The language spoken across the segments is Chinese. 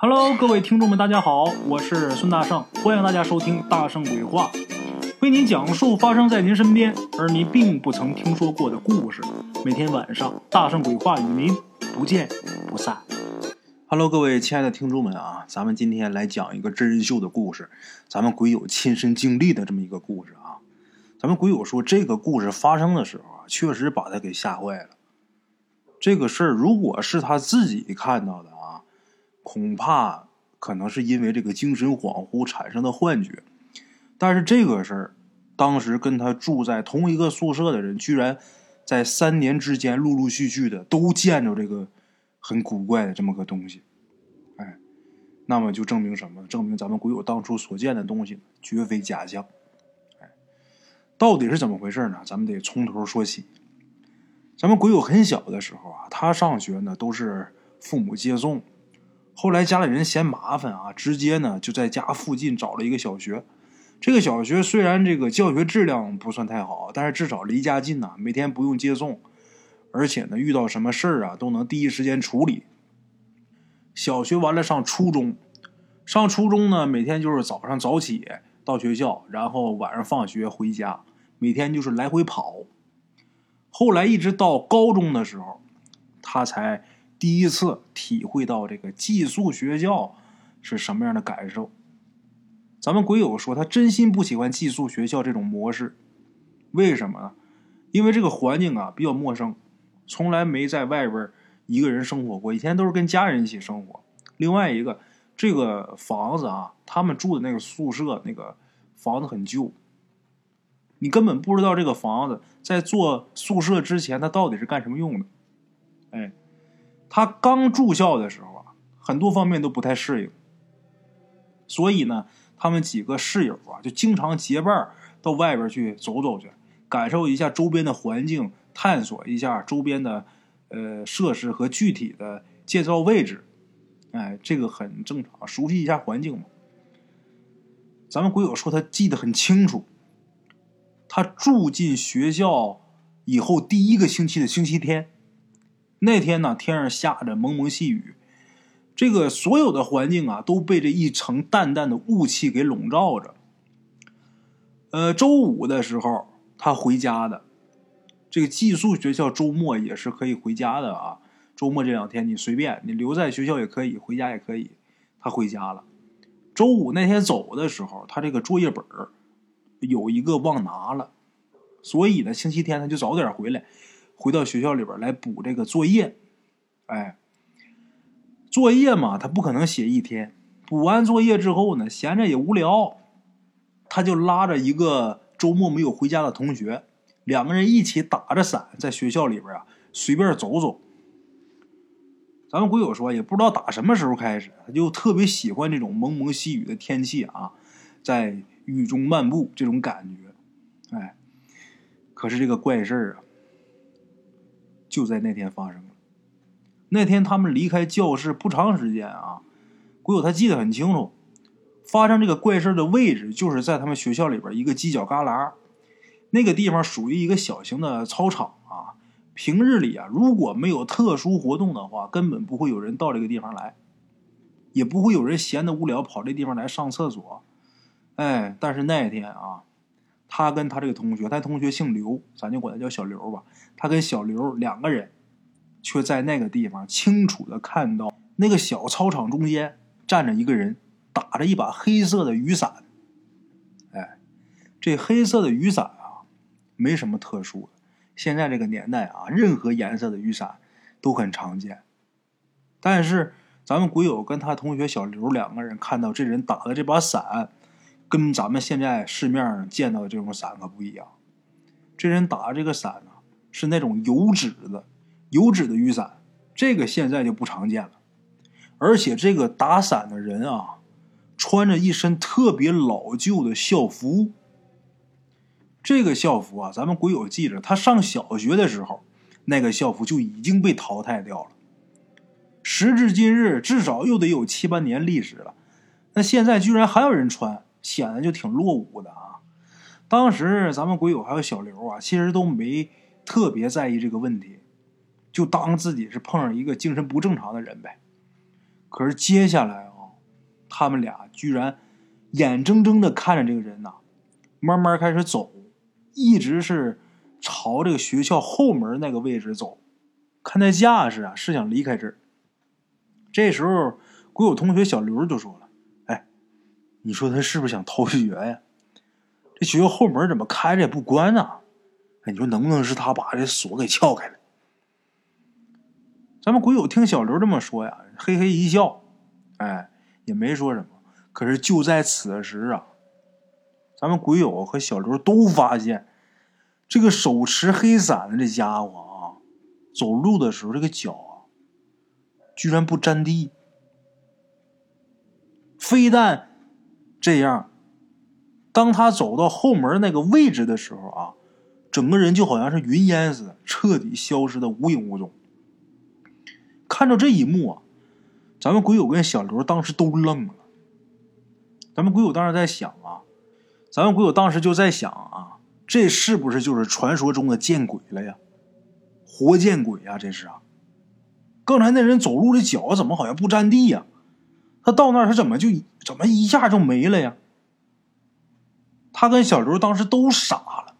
Hello，各位听众们，大家好，我是孙大圣，欢迎大家收听《大圣鬼话》，为您讲述发生在您身边而您并不曾听说过的故事。每天晚上，《大圣鬼话》与您不见不散。Hello，各位亲爱的听众们啊，咱们今天来讲一个真人秀的故事，咱们鬼友亲身经历的这么一个故事啊。咱们鬼友说，这个故事发生的时候啊，确实把他给吓坏了。这个事儿如果是他自己看到的，恐怕可能是因为这个精神恍惚产生的幻觉。但是这个事儿，当时跟他住在同一个宿舍的人，居然在三年之间陆陆续续的都见着这个很古怪的这么个东西。哎，那么就证明什么？证明咱们鬼友当初所见的东西绝非假象。哎，到底是怎么回事呢？咱们得从头说起。咱们鬼友很小的时候啊，他上学呢都是父母接送，后来家里人嫌麻烦啊，直接呢就在家附近找了一个小学。这个小学虽然这个教学质量不算太好，但是至少离家近呐、每天不用接送，而且呢遇到什么事儿啊都能第一时间处理。小学完了上初中，上初中呢每天就是早上早起到学校，然后晚上放学回家，每天就是来回跑。后来一直到高中的时候，他才第一次体会到这个寄宿学校是什么样的感受。咱们鬼友说，他真心不喜欢寄宿学校这种模式，为什么呢？因为这个环境啊比较陌生，从来没在外边一个人生活过，以前都是跟家人一起生活。另外一个，这个房子啊，他们住的那个宿舍那个房子很旧，你根本不知道这个房子在做宿舍之前它到底是干什么用的。哎，他刚住校的时候啊，很多方面都不太适应，所以呢，他们几个室友啊，就经常结伴到外边去走走去，感受一下周边的环境，探索一下周边的呃设施和具体的建造位置。哎，这个很正常，熟悉一下环境嘛。咱们鬼友说他记得很清楚，他住进学校以后第一个星期的星期天，那天呢天上下着蒙蒙细雨，这个所有的环境啊都被这一层淡淡的雾气给笼罩着。呃，周五的时候他回家的，这个寄宿学校周末也是可以回家的啊。周末这两天你随便，你留在学校也可以，回家也可以。他回家了。周五那天走的时候，他这个作业本有一个忘拿了，所以呢，星期天他就早点回来，回到学校里边来补这个作业。哎，作业嘛，他不可能写一天。补完作业之后呢，闲着也无聊，他就拉着一个周末没有回家的同学，两个人一起打着伞，在学校里边啊随便走走。咱们鬼友说，也不知道打什么时候开始，他就特别喜欢这种蒙蒙细雨的天气啊，在雨中漫步这种感觉。哎，可是这个怪事儿啊，就在那天发生了。那天他们离开教室不长时间啊，鬼友他记得很清楚，发生这个怪事的位置就是在他们学校里边一个犄角旮旯，那个地方属于一个小型的操场啊。平日里啊，如果没有特殊活动的话，根本不会有人到这个地方来，也不会有人闲得无聊跑这地方来上厕所。哎，但是那天啊，他跟他这个同学，他同学姓刘，咱就管他叫小刘吧。他跟小刘两个人，却在那个地方清楚的看到那个小操场中间站着一个人，打着一把黑色的雨伞。哎，这黑色的雨伞啊，没什么特殊的。现在这个年代啊，任何颜色的雨伞都很常见。但是咱们鬼友跟他同学小刘两个人看到这人打的这把伞，跟咱们现在市面上见到的这种伞可不一样。这人打这个伞呢、是那种油纸的油纸的雨伞，这个现在就不常见了。而且这个打伞的人啊，穿着一身特别老旧的校服。这个校服啊，咱们鬼友记着，他上小学的时候，那个校服就已经被淘汰掉了。时至今日，至少又得有七八年历史了。那现在居然还有人穿，显得就挺落伍的啊。当时咱们鬼友还有小刘啊，其实都没特别在意这个问题，就当自己是碰上一个精神不正常的人呗。可是接下来啊，他们俩居然眼睁睁的看着这个人呐，慢慢开始走，一直是朝这个学校后门那个位置走。看那架势啊，是想离开这儿。这时候，鬼友同学小刘就说了：“，你说他是不是想逃学呀？这学校后门怎么开着也不关呢？哎，你说能不能是他把这锁给撬开了？”咱们鬼友听小刘这么说呀，嘿嘿一笑，哎，也没说什么。可是就在此时啊，咱们鬼友和小刘都发现，这个手持黑伞的这家伙啊，走路的时候这个脚啊，居然不沾地。非但这样，当他走到后门那个位置的时候啊，整个人就好像是云烟似的，彻底消失的无影无踪。看着这一幕啊，咱们鬼友跟小刘当时都愣了。咱们鬼友当时在想啊，咱们鬼友当时就在想啊，这是不是就是传说中的见鬼了呀？活见鬼呀！这是啊，刚才那人走路的脚怎么好像不沾地呀？他到那儿他怎么就怎么一下就没了呀？他跟小刘当时都傻了。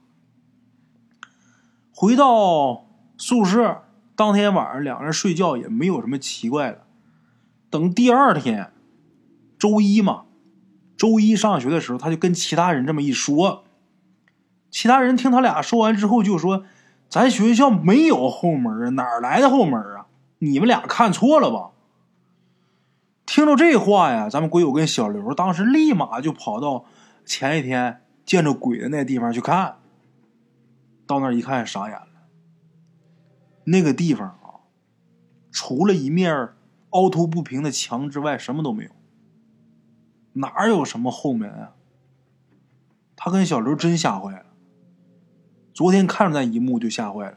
回到宿舍。当天晚上，两人睡觉也没有什么奇怪的。等第二天，周一嘛，周一上学的时候，他就跟其他人这么一说。其他人听他俩说完之后，就说：“咱学校没有后门啊，哪来的后门啊？你们俩看错了吧？”听着这话呀，咱们鬼友跟小刘当时立马就跑到前一天见着鬼的那地方去看。到那一看，傻眼了。那个地方啊，除了一面凹凸不平的墙之外，什么都没有。哪有什么后门啊？他跟小刘真吓坏了。昨天看着那一幕就吓坏了。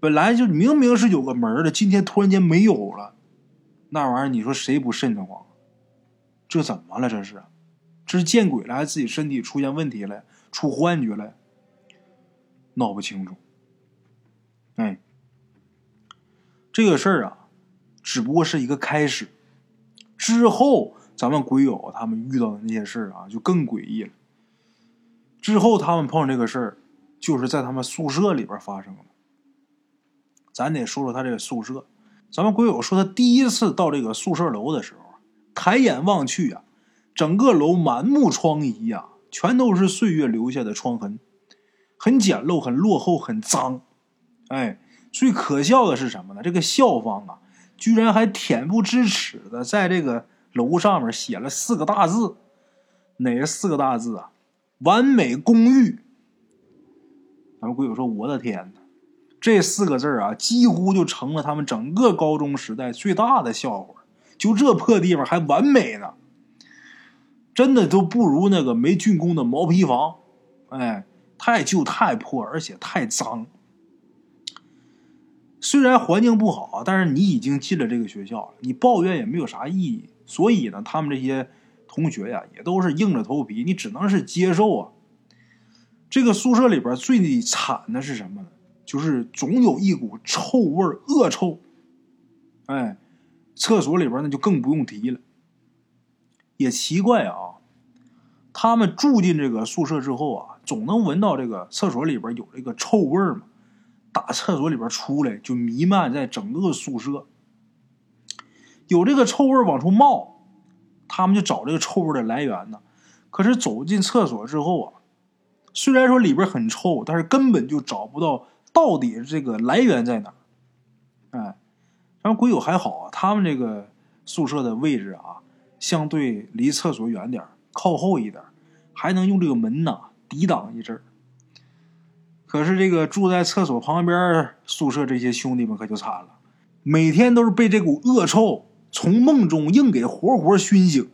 本来就明明是有个门的，今天突然间没有了，那玩意儿你说谁不瘆得慌？这怎么了？这是，这是见鬼了，还是自己身体出现问题了，出幻觉了？闹不清楚。哎。这个事儿啊，只不过是一个开始。之后，咱们鬼友他们遇到的那些事儿啊，就更诡异了。之后，他们碰上这个事儿，就是在他们宿舍里边发生的。咱得说说他这个宿舍。咱们鬼友说，他第一次到这个宿舍楼的时候，抬眼望去啊，整个楼满目疮痍呀，全都是岁月留下的疮痕，很简陋、很落后、很脏。哎。最可笑的是什么呢？这个校方啊，居然还恬不知耻的在这个楼上面写了四个大字，哪四个大字啊？完美公寓。咱们鬼友说：“我的天哪，这四个字啊，几乎就成了他们整个高中时代最大的笑话。就这破地方还完美呢，真的都不如那个没竣工的毛坯房。哎，太旧、太破，而且太脏。”虽然环境不好，但是你已经进了这个学校了，你抱怨也没有啥意义。所以呢，他们这些同学呀，也都是硬着头皮，你只能是接受啊。这个宿舍里边最惨的是什么呢？就是总有一股臭味恶臭。哎，厕所里边那就更不用提了。也奇怪啊，他们住进这个宿舍之后啊，总能闻到这个厕所里边有这个臭味嘛。打厕所里边出来就弥漫在整个宿舍，有这个臭味往出冒，他们就找这个臭味的来源呢。可是走进厕所之后啊，虽然说里边很臭，但是根本就找不到到底这个来源在哪。哎，咱们鬼友还好啊，他们这个宿舍的位置啊，相对离厕所远点靠后一点，还能用这个门呐抵挡一阵儿。可是这个住在厕所旁边宿舍这些兄弟们可就惨了，每天都是被这股恶臭从梦中硬给活活熏醒。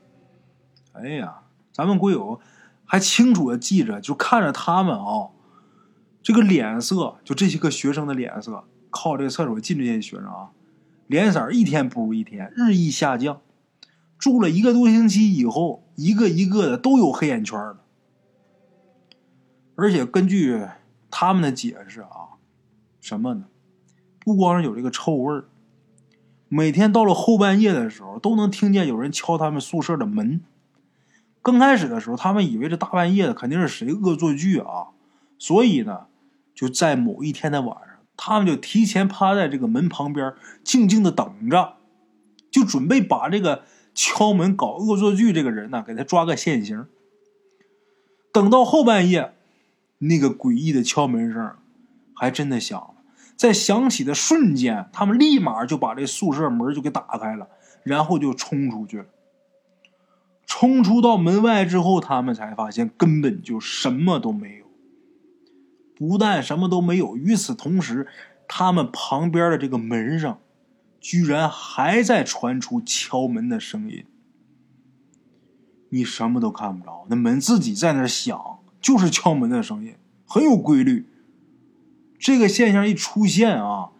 哎呀，咱们鬼友还清楚的记着，就看着他们啊，这个脸色，就这些个学生的脸色，靠这个厕所进这些学生啊，脸色一天不如一天，日益下降。住了一个多星期以后，一个一个的都有黑眼圈了，而且根据。他们的解释啊，什么呢？不光是有这个臭味儿，每天到了后半夜的时候，都能听见有人敲他们宿舍的门。刚开始的时候，他们以为这大半夜的肯定是谁恶作剧啊，所以呢，就在某一天的晚上，他们就提前趴在这个门旁边，静静的等着，就准备把这个敲门搞恶作剧这个人呢，给他抓个现行。等到后半夜，那个诡异的敲门声还真的响了。在响起的瞬间，他们立马就把这宿舍门就给打开了，然后就冲出去了。冲出到门外之后，他们才发现根本就什么都没有。不但什么都没有，与此同时，他们旁边的这个门上，居然还在传出敲门的声音。你什么都看不着，那门自己在那响，就是敲门的声音，很有规律。这个现象一出现啊，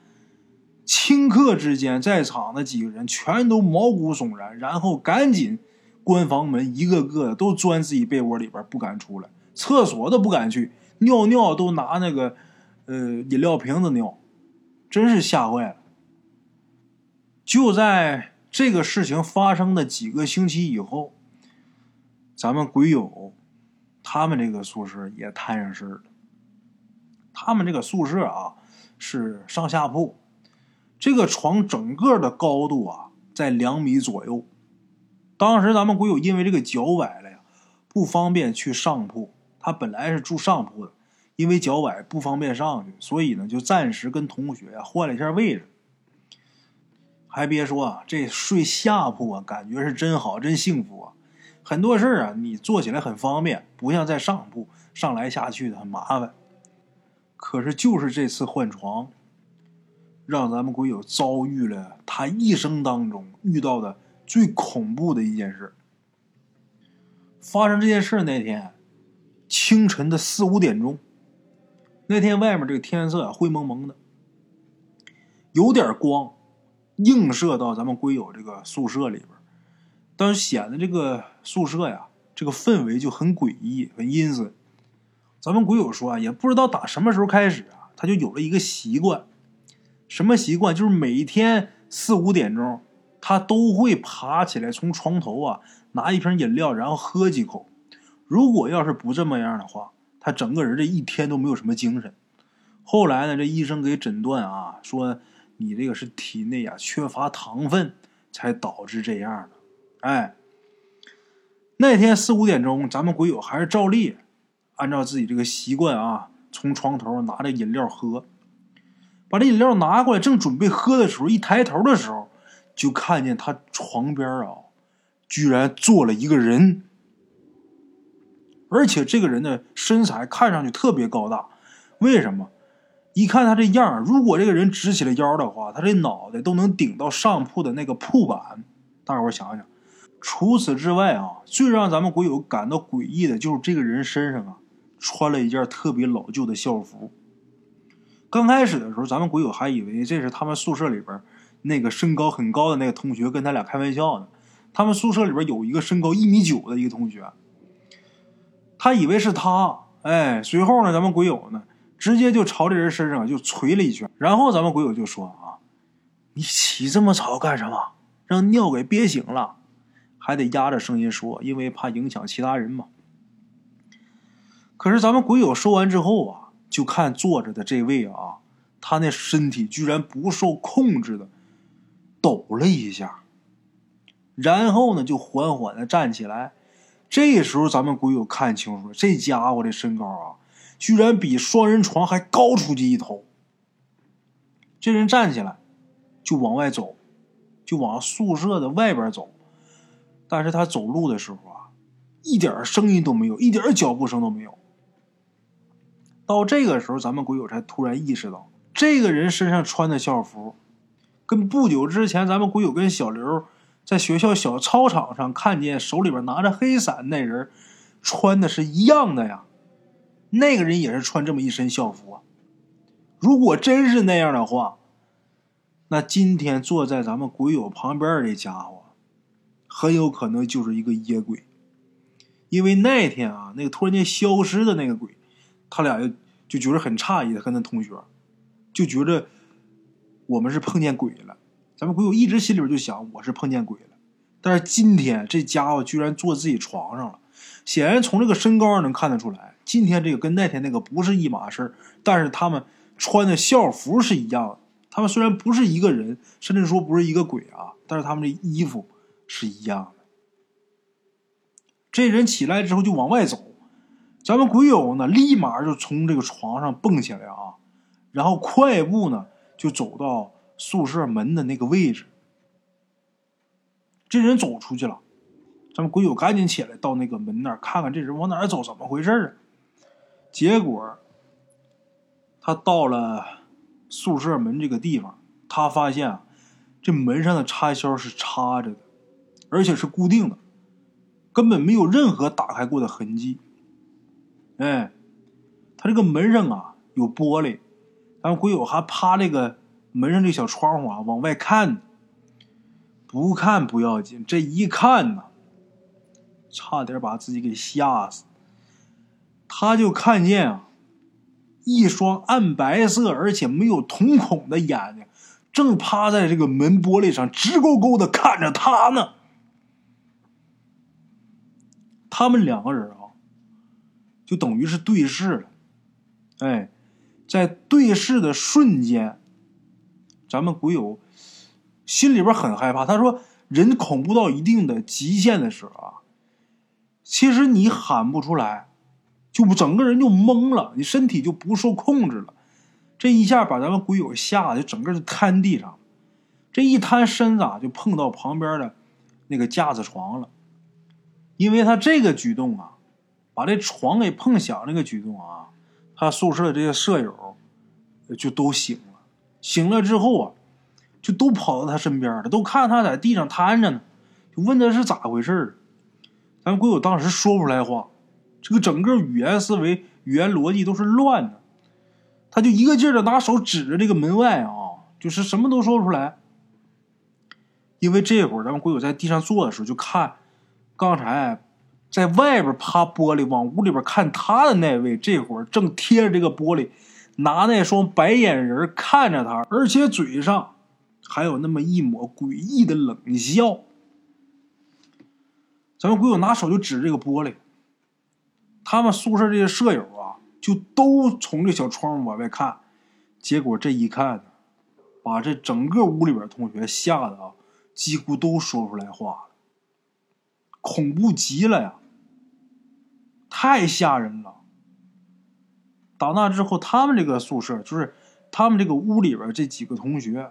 顷刻之间，在场的几个人全都毛骨悚然，然后赶紧关房门，一个个的都钻自己被窝里边，不敢出来，厕所都不敢去，尿尿都拿那个呃饮料瓶子尿，真是吓坏了。就在这个事情发生的几个星期以后。咱们鬼友，他们这个宿舍也摊上事了。他们这个宿舍啊是上下铺，这个床整个的高度啊在两米左右。当时咱们鬼友因为这个脚崴了呀，不方便去上铺。他本来是住上铺的，因为脚崴不方便上去，所以呢就暂时跟同学换了一下位置。还别说啊，这睡下铺啊，感觉是真好，真幸福啊。很多事儿啊，你做起来很方便，不像在上铺上来下去的很麻烦。可是就是这次换床，让咱们鬼友遭遇了他一生当中遇到的最恐怖的一件事。发生这件事那天，清晨的四五点钟，那天外面这个天色啊灰蒙蒙的，有点光映射到咱们鬼友这个宿舍里边。但是显得这个宿舍呀，这个氛围就很诡异、很阴森。咱们鬼友说啊，也不知道打什么时候开始啊，他就有了一个习惯。什么习惯？就是每天四五点钟，他都会爬起来，从床头啊拿一瓶饮料，然后喝几口。如果要是不这么样的话，他整个人这一天都没有什么精神。后来呢，这医生给诊断啊，说你这个是体内啊缺乏糖分，才导致这样的。哎，那天四五点钟，咱们鬼友还是照例按照自己这个习惯啊，从床头拿着饮料喝。把这饮料拿过来，正准备喝的时候，一抬头的时候，就看见他床边啊，居然坐了一个人，而且这个人的身材看上去特别高大。为什么？一看他这样，如果这个人直起了腰的话，他这脑袋都能顶到上铺的那个铺板。大伙想想。除此之外啊，最让咱们鬼友感到诡异的就是这个人身上啊穿了一件特别老旧的校服。刚开始的时候，咱们鬼友还以为这是他们宿舍里边那个身高很高的那个同学跟他俩开玩笑呢。他们宿舍里边有一个身高一米九的一个同学，他以为是他。哎，随后呢，咱们鬼友呢直接就朝这人身上就捶了一拳，然后咱们鬼友就说啊：“你起这么早干什么？让尿给憋醒了。”还得压着声音说，因为怕影响其他人嘛。可是咱们鬼友说完之后啊，就看坐着的这位啊，他那身体居然不受控制的抖了一下，然后呢就缓缓的站起来。这时候咱们鬼友看清楚了，这家伙的身高啊，居然比双人床还高出去一头。这人站起来就往外走，就往宿舍的外边走。但是他走路的时候啊，一点声音都没有，一点脚步声都没有。到这个时候，咱们鬼友才突然意识到，这个人身上穿的校服，跟不久之前咱们鬼友跟小刘在学校小操场上看见手里边拿着黑伞那人穿的是一样的呀。那个人也是穿这么一身校服啊。如果真是那样的话，那今天坐在咱们鬼友旁边这家伙。很有可能就是一个野鬼，因为那天啊，那个突然间消失的那个鬼，他俩就就觉得很诧异，他跟他同学就觉着我们是碰见鬼了，咱们鬼友一直心里边就想，我是碰见鬼了。但是今天这家伙居然坐自己床上了，显然从这个身高能看得出来，今天这个跟那天那个不是一码事但是他们穿的校服是一样的，他们虽然不是一个人，甚至说不是一个鬼啊，但是他们这衣服是一样的。这人起来之后就往外走，咱们鬼友呢，立马就从这个床上蹦起来啊，然后快步呢就走到宿舍门的那个位置。这人走出去了，咱们鬼友赶紧起来到那个门那儿看看这人往哪儿走，怎么回事啊？结果他到了宿舍门这个地方，他发现啊，这门上的插销是插着的，而且是固定的，根本没有任何打开过的痕迹。哎，他这个门上啊有玻璃，咱们鬼友还趴这个门上这小窗户啊往外看。不看不要紧，这一看呢，差点把自己给吓死。他就看见啊，一双暗白色而且没有瞳孔的眼睛，正趴在这个门玻璃上，直勾勾的看着他呢。他们两个人啊，就等于是对视了。哎，在对视的瞬间，咱们鬼友。心里边很害怕。他说：“人恐怖到一定的极限的时候啊，其实你喊不出来，就整个人就懵了，你身体就不受控制了。这一下把咱们鬼友吓得整个就瘫地上，这一瘫身子啊就碰到旁边的那个架子床了。因为他这个举动啊，把这床给碰响，那个举动啊，他宿舍的这些舍友就都醒。醒了之后啊。”就都跑到他身边了，都看他在地上瘫着呢，就问他是咋回事儿咱鬼友当时说不出来话，这个整个语言思维、语言逻辑都是乱的，他就一个劲儿的拿手指着这个门外啊，就是什么都说不出来。因为这会儿咱们鬼友在地上坐的时候，就看刚才在外边趴玻璃往屋里边看他的那位，这会儿正贴着这个玻璃，拿那双白眼人看着他，而且嘴上。还有那么一抹诡异的冷笑，咱们鬼友拿手就指这个玻璃，他们宿舍这些舍友啊，就都从这小窗户往外看，结果这一看，把这整个屋里边同学吓得啊，几乎都说不出来话了，恐怖极了呀，太吓人了。打那之后，他们这个宿舍就是他们这个屋里边这几个同学。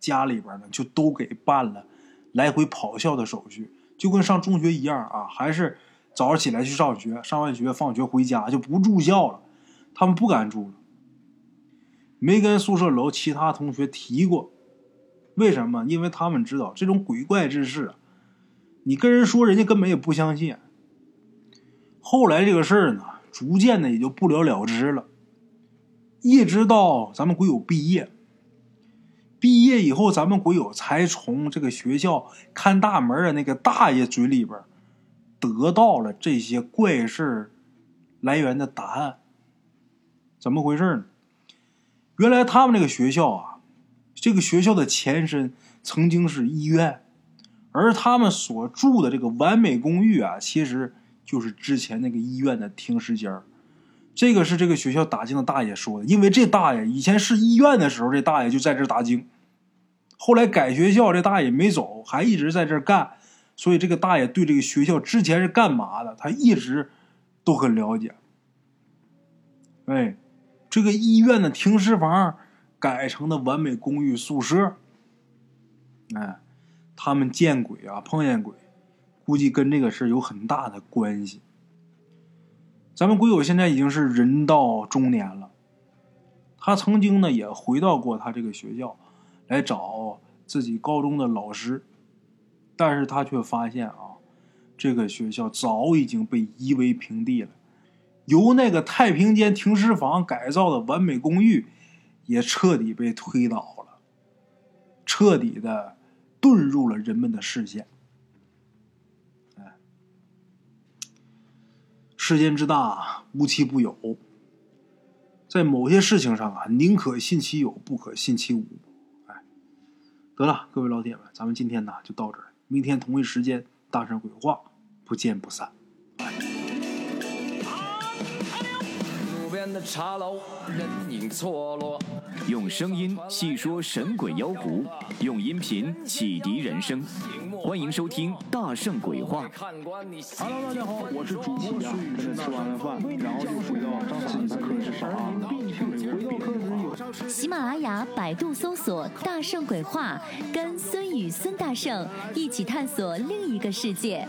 家里边呢，就都给办了来回跑校的手续，就跟上中学一样啊，还是早上起来去上学，上完学放学回家就不住校了。他们不敢住了，没跟宿舍楼其他同学提过。为什么？因为他们知道这种鬼怪之事，你跟人说，人家根本也不相信。后来这个事儿呢，逐渐的也就不了了之了，一直到咱们鬼友毕业。毕业以后，咱们鬼友才从这个学校看大门的那个大爷嘴里边得到了这些怪事来源的答案。怎么回事呢？原来他们这个学校啊，这个学校的前身曾经是医院，而他们所住的这个完美公寓啊，其实就是之前那个医院的停尸间这个是这个学校打更的大爷说的，因为这大爷以前是医院的时候，这大爷就在这打经。后来改学校，这大爷没走，还一直在这干，所以这个大爷对这个学校之前是干嘛的，他一直都很了解。哎，这个医院的停尸房改成的完美公寓宿舍，哎，他们见鬼啊，碰见鬼，估计跟这个事有很大的关系。咱们鬼友现在已经是人到中年了，他曾经呢也回到过他这个学校。来找自己高中的老师，但是他却发现啊，这个学校早已经被夷为平地了，由那个太平间停尸房改造的完美公寓，也彻底被推倒了，彻底的遁入了人们的视线。世间之大，无奇不有，在某些事情上啊，宁可信其有，不可信其无。哎得了，各位老铁们，咱们今天呢就到这儿，明天同一时间大圣鬼话，不见不散。边的茶楼，人影错落。用声音细说神鬼妖狐，用音频启迪人生。欢迎收听《大圣鬼话》。Hello，大家好，我是主播孙宇，吃完了饭，然后就回到自己的课室上啊，并且回到课室有喜马拉雅、百度搜索“大圣鬼话”，跟孙宇、孙大圣一起探索另一个世界。